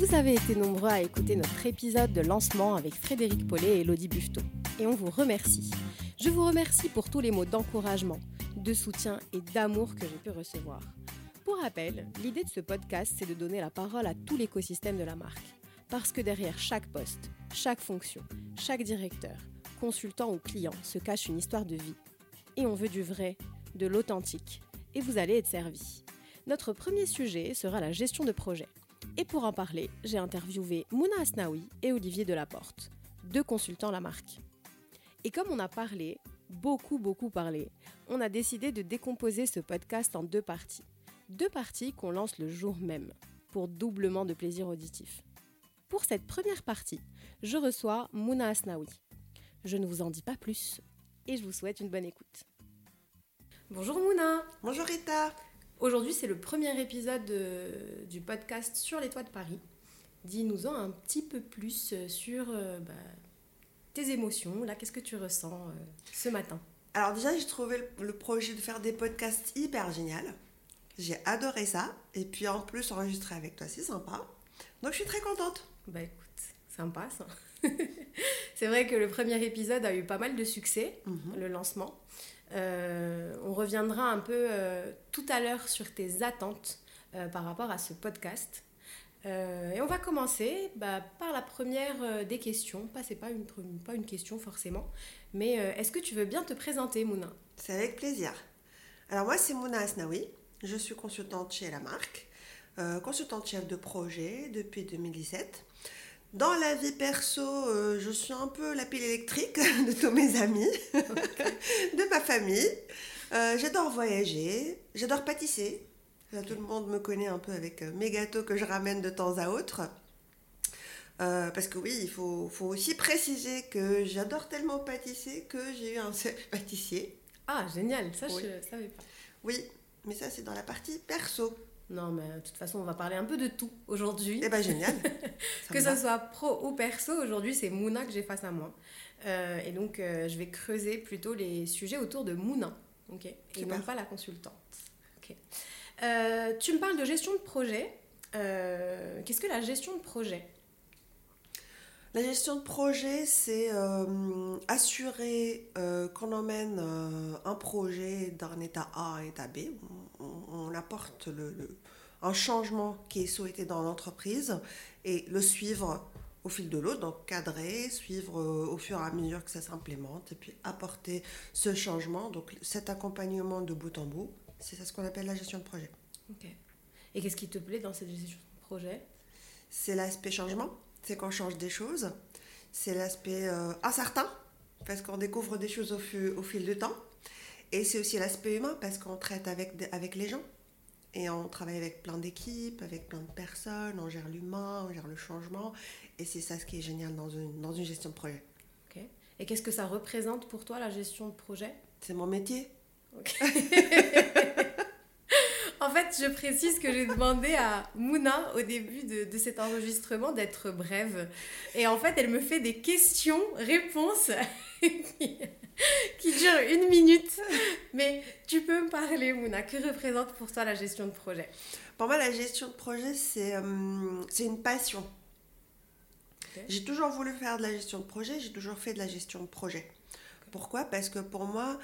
Vous avez été nombreux à écouter notre épisode de lancement avec Frédéric Paulet et Elodie Buffetot. Et on vous remercie. Je vous remercie pour tous les mots d'encouragement, de soutien et d'amour que j'ai pu recevoir. Pour rappel, l'idée de ce podcast, c'est de donner la parole à tout l'écosystème de la marque. Parce que derrière chaque poste, chaque fonction, chaque directeur, consultant ou client se cache une histoire de vie. Et on veut du vrai, de l'authentique. Et vous allez être servi. Notre premier sujet sera la gestion de projet. Et pour en parler, j'ai interviewé Mouna Asnaoui et Olivier Delaporte, deux consultants la marque. Et comme on a parlé, beaucoup beaucoup parlé, on a décidé de décomposer ce podcast en deux parties. Deux parties qu'on lance le jour même, pour doublement de plaisir auditif. Pour cette première partie, je reçois Mouna Asnaoui. Je ne vous en dis pas plus et je vous souhaite une bonne écoute. Bonjour Mouna Bonjour Rita Aujourd'hui, c'est le premier épisode de- du podcast sur les toits de Paris. Dis-nous-en un petit peu plus euh, sur euh, bah, tes émotions. Là, qu'est-ce que tu ressens euh, ce matin? Alors déjà, j'ai trouvé le, le projet de faire des podcasts hyper génial. J'ai adoré ça. Et puis en plus, enregistrer avec toi, c'est sympa. Donc je suis très contente. Bah écoute, sympa ça. c'est vrai que le premier épisode a eu pas mal de succès, le lancement. Euh, on reviendra un peu euh, tout à l'heure sur tes attentes euh, par rapport à ce podcast. Et on va commencer bah, par la première des questions. Pas, c'est pas une, pas une question forcément, mais est-ce que tu veux bien te présenter, Mouna? C'est avec plaisir. Alors moi, c'est Mouna Asnaoui. Je suis consultante chez la marque. consultante chef de projet depuis 2017. Dans la vie perso, euh, je suis un peu la pile électrique de tous mes amis, de ma famille. Euh, j'adore voyager, j'adore pâtisser. Là, tout le monde me connaît un peu avec euh, mes gâteaux que je ramène de temps à autre. Euh, parce que oui, il faut, faut aussi préciser que j'adore tellement pâtisser que j'ai eu un seul pâtissier. Ah, génial, ça Oui. je savais pas. Oui, mais ça c'est dans la partie perso. Non, mais de toute façon, on va parler un peu de tout aujourd'hui. Eh ben génial. Ça que va. soit pro ou perso, aujourd'hui c'est Mouna que j'ai face à moi. Euh, et donc euh, je vais creuser plutôt les sujets autour de Mouna, ok? Et non pas la consultante. ok? Euh, tu me parles de gestion de projet. Euh, Qu'est-ce que la gestion de projet? La gestion de projet, c'est euh, assurer euh, qu'on emmène euh, un projet d'un état A à un état B. On, apporte le, le- un changement qui est souhaité dans l'entreprise et le suivre au fil de l'eau, donc cadrer, suivre au fur et à mesure que ça s'implémente et puis apporter ce changement, donc cet accompagnement de bout en bout. C'est ça ce qu'on appelle la gestion de projet. Ok. Et qu'est-ce qui te plaît dans cette gestion de projet? C'est l'aspect changement, c'est qu'on change des choses. C'est l'aspect euh, incertain, parce qu'on découvre des choses au, fu- au fil du temps. Et c'est aussi l'aspect humain, parce qu'on traite avec, avec les gens. Et on travaille avec plein d'équipes, avec plein de personnes, on gère l'humain, on gère le changement. Et c'est ça ce qui est génial dans une, dans une gestion de projet. Et qu'est-ce que ça représente pour toi la gestion de projet? C'est mon métier. En fait, je précise que j'ai demandé à Mouna au début de, de cet enregistrement d'être brève. Et en fait, elle me fait des questions-réponses qui, qui durent une minute. Mais tu peux me parler, Mouna. Que représente pour toi la gestion de projet? Pour moi, la gestion de projet, c'est euh, une passion. J'ai toujours voulu faire de la gestion de projet, j'ai toujours fait de la gestion de projet. Pourquoi? Parce que pour moi,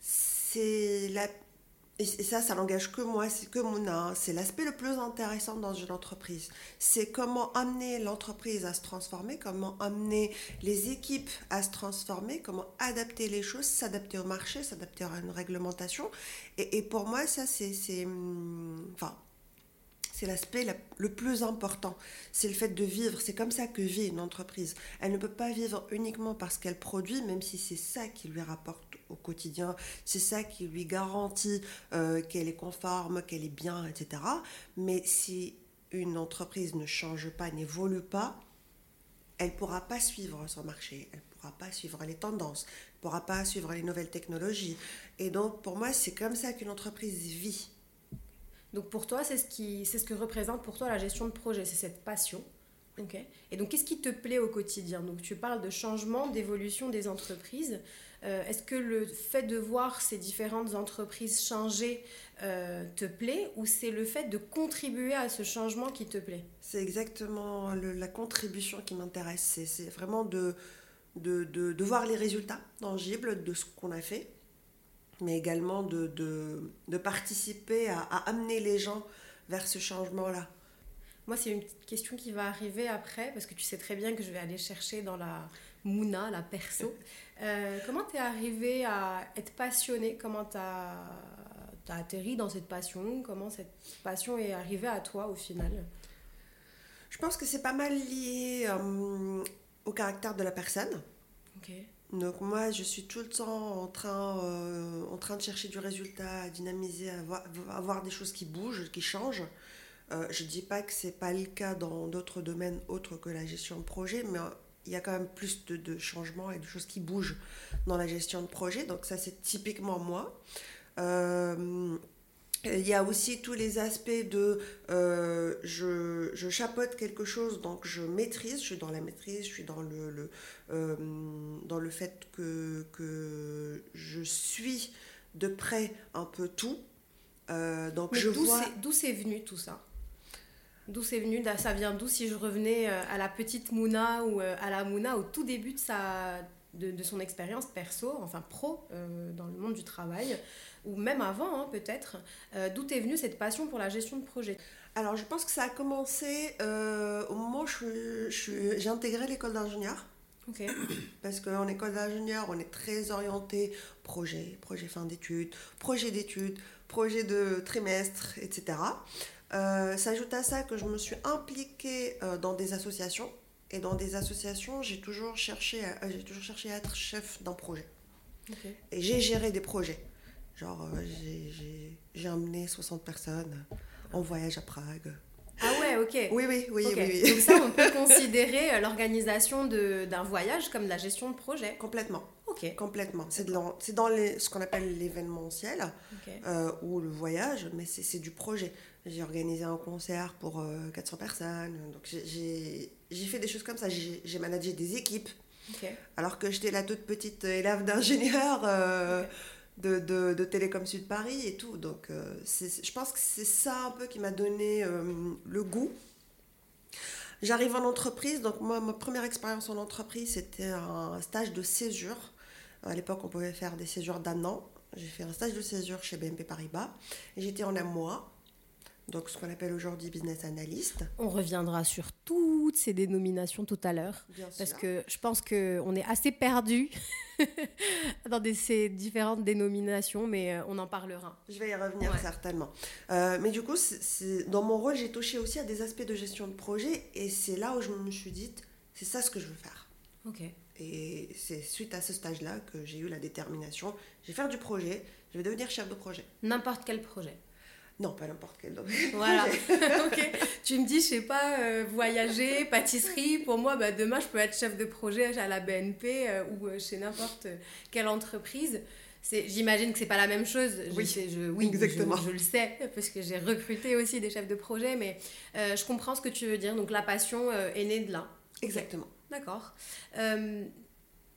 c'est la... Et ça, ça n'engage que moi, c'est que mon art. C'est l'aspect le plus intéressant dans une entreprise. C'est comment amener l'entreprise à se transformer, comment amener les équipes à se transformer, comment adapter les choses, s'adapter au marché, s'adapter à une réglementation. Et, et pour moi, ça, c'est... c'est, hum, Enfin, c'est l'aspect la- le plus important. C'est le fait de vivre. C'est comme ça que vit une entreprise. Elle ne peut pas vivre uniquement parce qu'elle produit, même si c'est ça qui lui rapporte au quotidien, c'est ça qui lui garantit euh, qu'elle est conforme, qu'elle est bien, etc. Mais si une entreprise ne change pas, n'évolue pas, elle ne pourra pas suivre son marché, elle ne pourra pas suivre les tendances, elle ne pourra pas suivre les nouvelles technologies. Et donc, pour moi, c'est comme ça qu'une entreprise vit. Donc pour toi, c'est ce, qui, c'est ce que représente pour toi la gestion de projet, c'est cette passion. Et donc qu'est-ce qui te plaît au quotidien? Donc tu parles de changement, d'évolution des entreprises. Est-ce que le fait de voir ces différentes entreprises changer te plaît? Ou c'est le fait de contribuer à ce changement qui te plaît? C'est exactement la contribution qui m'intéresse. C'est vraiment de, de, de, voir les résultats tangibles de ce qu'on a fait, mais également de, de participer à, à, amener les gens vers ce changement-là. Moi, c'est une petite question qui va arriver après, parce que tu sais très bien que je vais aller chercher dans la Mouna, la perso. Euh, comment tu es arrivé à être passionné Comment tu as, as, atterri dans cette passion? Comment cette passion est arrivée à toi au final? Je pense que c'est pas mal lié euh, au caractère de la personne. Donc moi, je suis tout le temps en train, euh, en train de chercher du résultat, à dynamiser, à avoir, avoir des choses qui bougent, qui changent. Euh, je ne dis pas que ce n'est pas le cas dans d'autres domaines autres que la gestion de projet, mais euh, il y a quand même plus de, changements et de choses qui bougent dans la gestion de projet. Donc ça, c'est typiquement moi. Il y a aussi tous les aspects de je, je, chapeaute quelque chose, donc je maîtrise, je suis dans la maîtrise, je suis dans le, dans le fait que, que je suis de près un peu tout. donc je vois... D'où c'est venu tout ça? D'où c'est venu Ça vient? D'où si je revenais euh, à la petite Mouna ou euh, à la Mouna au tout début de, sa, de, son expérience perso, enfin pro, euh, dans le monde du travail, ou même avant hein, peut-être, d'où est venue cette passion pour la gestion de projet Alors je pense que ça a commencé au moment où j'ai intégré l'école d'ingénieur. Parce qu'en école d'ingénieur, on est très orienté projet, projet fin d'études, projet d'études, projet de trimestre, etc. Euh, s'ajoute à ça que je me suis impliquée euh, dans des associations. Et dans des associations, j'ai toujours, cherché à, euh, j'ai toujours cherché à être chef d'un projet. Et j'ai géré des projets. Genre, j'ai, j'ai, emmené 60 personnes en voyage à Prague. Ah ouais, ok. Oui, oui, oui, oui, Donc ça, on peut considérer l'organisation d'un voyage comme de la gestion de projet. Complètement. Ok. Complètement. C'est, dans, c'est dans les, ce qu'on appelle l'événementiel ou le voyage, mais c'est, c'est du projet. J'ai organisé un concert pour 400 euh, personnes. Donc j'ai fait des choses comme ça. J'ai managé des équipes. Alors que j'étais la toute petite élève d'ingénieur euh, de, de, de, Télécom Sud Paris et tout. Donc euh, je pense que c'est ça un peu qui m'a donné le goût. J'arrive en entreprise. Donc moi, ma première expérience en entreprise, c'était un stage de césure. À l'époque, on pouvait faire des césures d'un an. J'ai fait un stage de césure chez BNP Paribas. Et j'étais en un mois donc ce qu'on appelle aujourd'hui business analyst. On reviendra sur toutes ces dénominations tout à l'heure, parce que je pense qu'on est assez perdu dans ces différentes dénominations, mais euh, on en parlera. Je vais y revenir certainement. Euh, mais du coup, dans mon rôle, j'ai touché aussi à des aspects de gestion de projet, et c'est là où je me suis dit, c'est ça ce que je veux faire. Ok. Et c'est suite à ce stage-là que j'ai eu la détermination, je vais faire du projet, je vais devenir chef de projet. N'importe quel projet. Non, pas n'importe quel Voilà. ok. Tu me dis, je sais pas, euh, voyager, pâtisserie. Pour moi, bah, demain, je peux être chef de projet à la BNP euh, ou euh, chez n'importe quelle entreprise. J'imagine que c'est pas la même chose. Oui, je, oui exactement. Je, le sais parce que j'ai recruté aussi des chefs de projet, mais je comprends ce que tu veux dire. Donc la passion est née de là. Exactement. D'accord.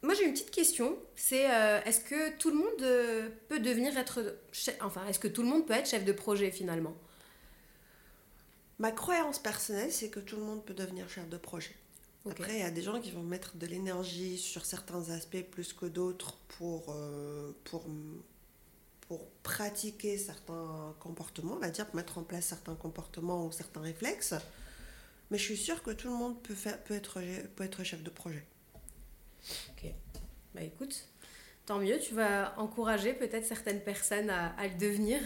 Moi, j'ai une petite question. C'est euh, est-ce que tout le monde euh, peut devenir être chef, enfin, est-ce que tout le monde peut être chef de projet finalement? Ma croyance personnelle, c'est que tout le monde peut devenir chef de projet. Après, il y a des gens qui vont mettre de l'énergie sur certains aspects plus que d'autres pour, euh, pour, pour pratiquer certains comportements, on va dire, pour mettre en place certains comportements ou certains réflexes. Mais je suis sûre que tout le monde peut, faire, peut, être, peut être chef de projet. Ok. Bah écoute, tant mieux, tu vas encourager peut-être certaines personnes à, le devenir.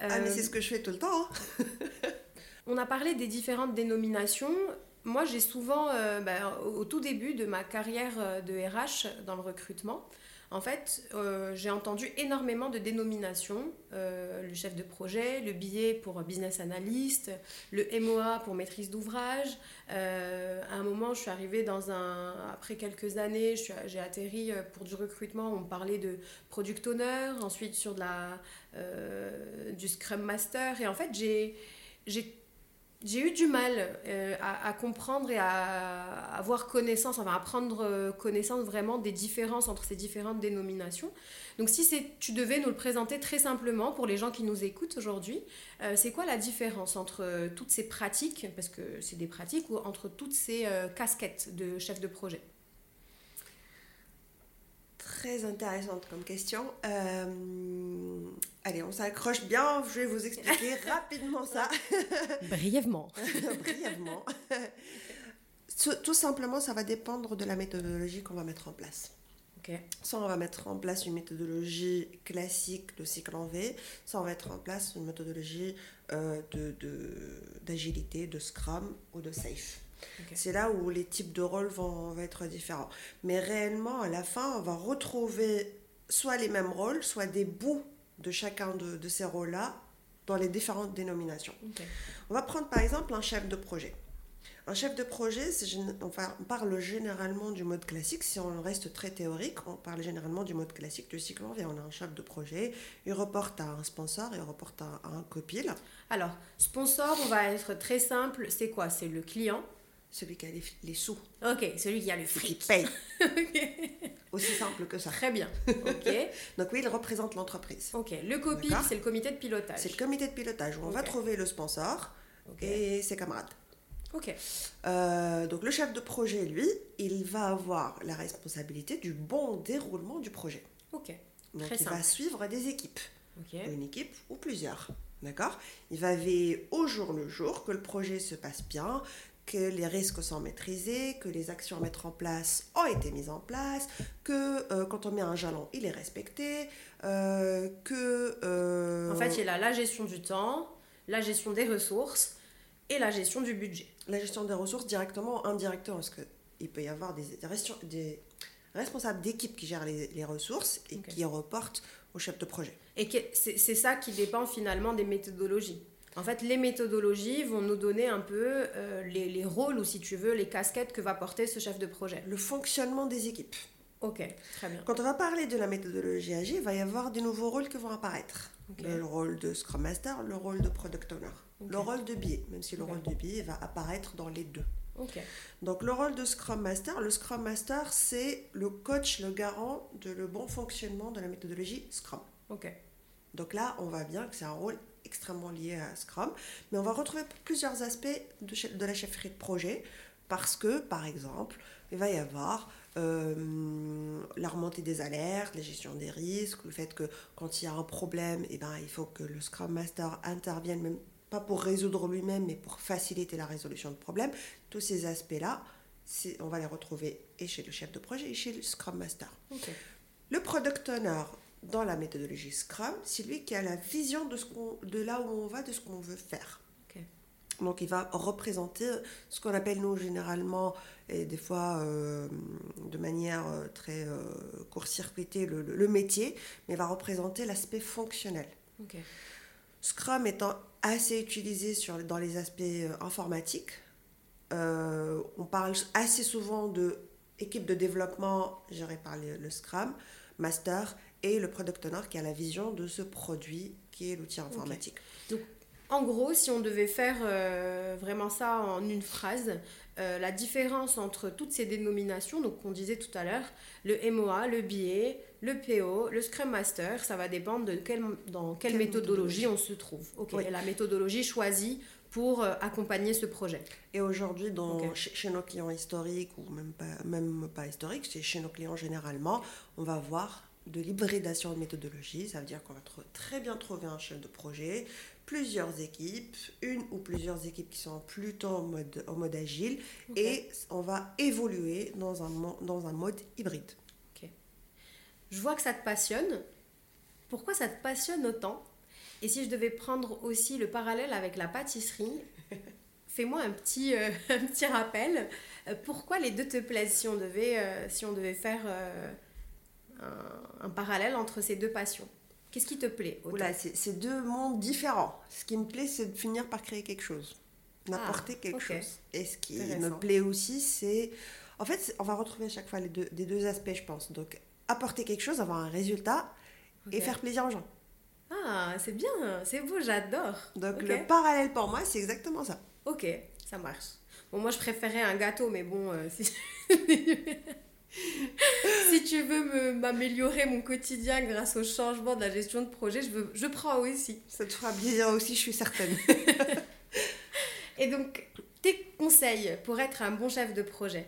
Ah, mais c'est ce que je fais tout le temps. Hein. On a parlé des différentes dénominations. Moi, j'ai souvent, euh, bah, au tout début de ma carrière euh, de RH dans le recrutement, en fait, euh, j'ai entendu énormément de dénominations. Euh, le chef de projet, le billet pour business analyst, le MOA pour maîtrise d'ouvrage. Euh, à un moment, je suis arrivée dans un... Après quelques années, j'ai atterri pour du recrutement. On parlait de product owner, ensuite sur de la, du Scrum Master. Et en fait, j'ai j'ai eu du mal euh, à, comprendre et à, avoir connaissance, enfin à prendre euh, connaissance vraiment des différences entre ces différentes dénominations. Donc si tu devais nous le présenter très simplement pour les gens qui nous écoutent aujourd'hui, euh, c'est quoi la différence entre toutes ces pratiques, parce que c'est des pratiques, ou entre toutes ces casquettes de chef de projet? Très intéressante comme question. Euh, allez, on s'accroche bien, je vais vous expliquer rapidement ça. Brièvement. Brièvement. Tout simplement, ça va dépendre de la méthodologie qu'on va mettre en place. Okay. Soit on va mettre en place une méthodologie classique de cycle en V, soit on va mettre en place une méthodologie euh, d'agilité, de, de Scrum ou de Safe. C'est là où les types de rôles vont, être différents. Mais réellement, à la fin, on va retrouver soit les mêmes rôles, soit des bouts de chacun de, ces rôles-là dans les différentes dénominations. On va prendre par exemple un chef de projet. Un chef de projet, on parle généralement du mode classique. Si on reste très théorique, on parle généralement du mode classique du cycle en V. On a un chef de projet, il reporte à un sponsor et il reporte à, un copil. Alors, sponsor, on va être très simple. C'est quoi? C'est le client celui qui a les, sous. Ok, celui qui a le fric. Qui paye. Aussi simple que ça. Très bien. Ok. Donc oui, il représente l'entreprise. Ok. Le COPI, c'est le comité de pilotage. C'est le comité de pilotage où on va trouver le sponsor et ses camarades. Ok. Euh, donc le chef de projet, lui, il va avoir la responsabilité du bon déroulement du projet. Ok. Donc il va suivre des équipes. Une équipe ou plusieurs. D'accord? Il va veiller au jour le jour que le projet se passe bien, que les risques sont maîtrisés, que les actions à mettre en place ont été mises en place, que euh, quand on met un jalon, il est respecté, euh, que... Euh, en fait, il y a la gestion du temps, la gestion des ressources et la gestion du budget. La gestion des ressources directement ou indirectement, parce qu'il peut y avoir des, des, responsables d'équipe qui gèrent les, ressources et qui reportent au chef de projet. Et c'est ça qui dépend finalement des méthodologies en fait, les méthodologies vont nous donner un peu euh, les, rôles ou, si tu veux, les casquettes que va porter ce chef de projet. Le fonctionnement des équipes. Ok, très bien. Quand on va parler de la méthodologie agile, il va y avoir des nouveaux rôles qui vont apparaître. Le rôle de Scrum Master, le rôle de Product Owner, le rôle de biais, même si le rôle de biais va apparaître dans les deux. Donc le rôle de Scrum Master, le Scrum Master, c'est le coach, le garant de le bon fonctionnement de la méthodologie Scrum. Ok. Donc là, on voit bien que c'est un rôle extrêmement lié à Scrum, mais on va retrouver plusieurs aspects de, de la chefferie de projet, parce que, par exemple, il va y avoir euh, la remontée des alertes, la gestion des risques, le fait que quand il y a un problème, eh ben, il faut que le Scrum Master intervienne, même pas pour résoudre lui-même, mais pour faciliter la résolution de problèmes. Tous ces aspects-là, on va les retrouver et chez le chef de projet et chez le Scrum Master. Le Product Owner, dans la méthodologie Scrum, c'est lui qui a la vision de, ce de là où on va, de ce qu'on veut faire. Donc il va représenter ce qu'on appelle nous généralement, et des fois euh, de manière euh, très euh, court-circuitée, le, métier, mais il va représenter l'aspect fonctionnel. Scrum étant assez utilisé sur, dans les aspects informatiques, on parle assez souvent de équipe de développement gérée par le Scrum Master et le product owner qui a la vision de ce produit qui est l'outil informatique. Donc, en gros, si on devait faire euh, vraiment ça en une phrase, euh, la différence entre toutes ces dénominations, donc qu'on disait tout à l'heure, le MOA, le BA, le PO, le Scrum Master, ça va dépendre de quelle, dans quelle, méthodologie, on se trouve. Ok, et la méthodologie choisie pour euh, accompagner ce projet. Et aujourd'hui, chez, nos clients historiques, ou même pas, même pas historiques, chez nos clients généralement, on va voir de l'hybridation de méthodologie. Ça veut dire qu'on va très bien trouver un chef de projet, plusieurs équipes, une ou plusieurs équipes qui sont plutôt en mode, en mode agile, et on va évoluer dans un, dans un mode hybride. Je vois que ça te passionne. Pourquoi ça te passionne autant? Et si je devais prendre aussi le parallèle avec la pâtisserie, fais-moi un petit, euh, un petit rappel. Euh, pourquoi les deux te plaisent si on devait, euh, si on devait faire un, parallèle entre ces deux passions. Qu'est-ce qui te plaît Oula, c'est deux mondes différents. Ce qui me plaît, c'est de finir par créer quelque chose, d'apporter ah, quelque chose. Et ce qui me plaît aussi, c'est... En fait, on va retrouver à chaque fois les deux, des deux aspects, je pense. Donc, apporter quelque chose, avoir un résultat et faire plaisir aux gens. Ah, c'est bien, c'est beau, j'adore. Donc le parallèle pour moi, c'est exactement ça. Ok, ça marche. Bon, moi je préférais un gâteau, mais bon, euh, si... si tu veux m'améliorer mon quotidien grâce au changement de la gestion de projet, je, veux, je prends aussi. Ça te fera plaisir aussi, je suis certaine. Et donc, tes conseils pour être un bon chef de projet?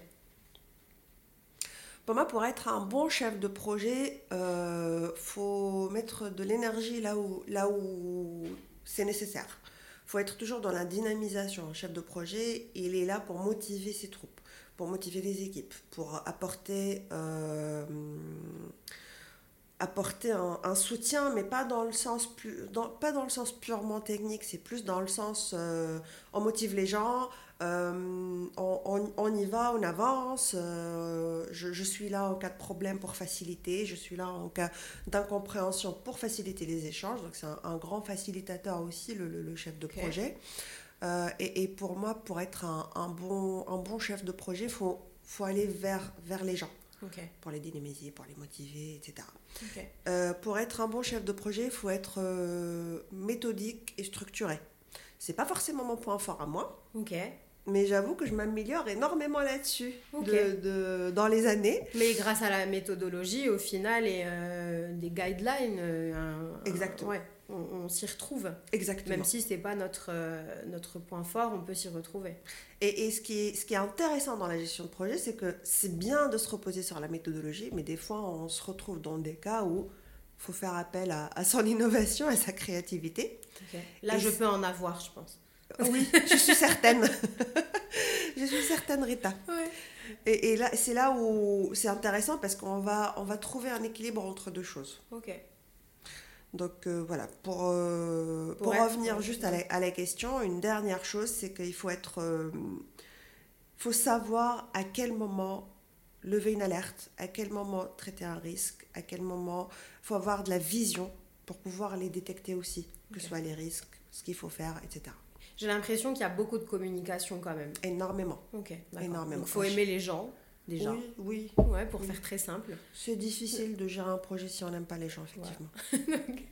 Pour moi, pour être un bon chef de projet, euh, faut mettre de l'énergie là où, là où c'est nécessaire. faut être toujours dans la dynamisation. Un chef de projet, il est là pour motiver ses troupes, pour motiver les équipes, pour apporter, euh, apporter un, un soutien, mais pas dans le sens plus, dans, pas dans le sens purement technique. C'est plus dans le sens, euh, on motive les gens, euh, on, on- on y va, on avance. euh, je, je suis là en cas de problème pour faciliter. Je suis là en cas d'incompréhension pour faciliter les échanges. Donc c'est un, un grand facilitateur aussi, le, le- le chef de projet. Euh, et, et pour moi, pour être un, un bon, un bon chef de projet, il faut, faut aller vers, vers les gens, pour les dynamiser, pour les motiver, etc. Euh, pour être un bon chef de projet, il faut être euh, méthodique et structuré. C'est pas forcément mon point fort à moi, mais j'avoue que je m'améliore énormément là-dessus de- de- dans les années. Mais grâce à la méthodologie, au final, et des guidelines, un- un- Exactement. ouais, on, on s'y retrouve. Exactement. Même si c'est pas notre, euh, notre point fort, on peut s'y retrouver. Et, et ce, qui est, ce qui est intéressant dans la gestion de projet, c'est que c'est bien de se reposer sur la méthodologie, mais des fois, on se retrouve dans des cas où il faut faire appel à, à son innovation, à sa créativité. Là, Et je peux en avoir, je pense. Oui, je suis certaine. je suis certaine, Rita. Ouais. Et, et là, c'est là où c'est intéressant parce qu'on va, on va trouver un équilibre entre deux choses. Ok. Donc euh, voilà, pour, euh, Pour revenir juste à la, à la question, une dernière chose, c'est qu'il faut être, euh, faut savoir à quel moment lever une alerte, à quel moment traiter un risque, à quel moment faut avoir de la vision pour pouvoir les détecter aussi, que Ok. ce soit les risques, ce qu'il faut faire, etc. J'ai l'impression qu'il y a beaucoup de communication quand même. Énormément. Ok. Énormément. Donc, faut aimer les gens, déjà. Oui, oui. Ouais, pour Oui. faire très simple. C'est difficile de gérer un projet si on n'aime pas les gens, effectivement.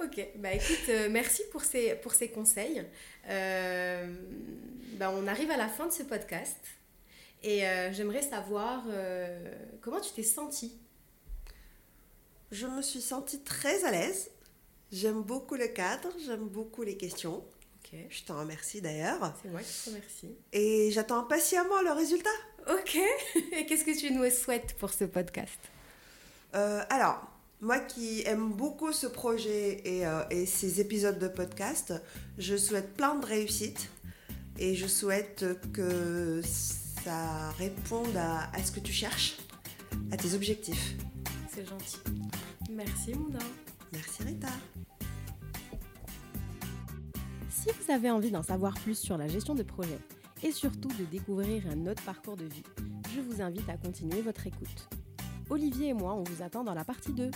Ok, bah écoute, euh, merci pour ces, pour ces conseils. Euh, bah, on arrive à la fin de ce podcast et euh, j'aimerais savoir comment tu t'es sentie? Je me suis sentie très à l'aise. J'aime beaucoup le cadre, j'aime beaucoup les questions. Je t'en remercie d'ailleurs. c'est moi qui te remercie. Et j'attends patiemment le résultat. Ok, et qu'est-ce que tu nous souhaites pour ce podcast Euh, alors, moi qui aime beaucoup ce projet et, euh, et ces épisodes de podcast, je souhaite plein de réussite et je souhaite que ça réponde à, à ce que tu cherches, à tes objectifs. C'est gentil. Merci Mouna. Merci Rita. Si vous avez envie d'en savoir plus sur la gestion de projet et surtout de découvrir un autre parcours de vie, je vous invite à continuer votre écoute. Olivier et moi, on vous attend dans la partie 2.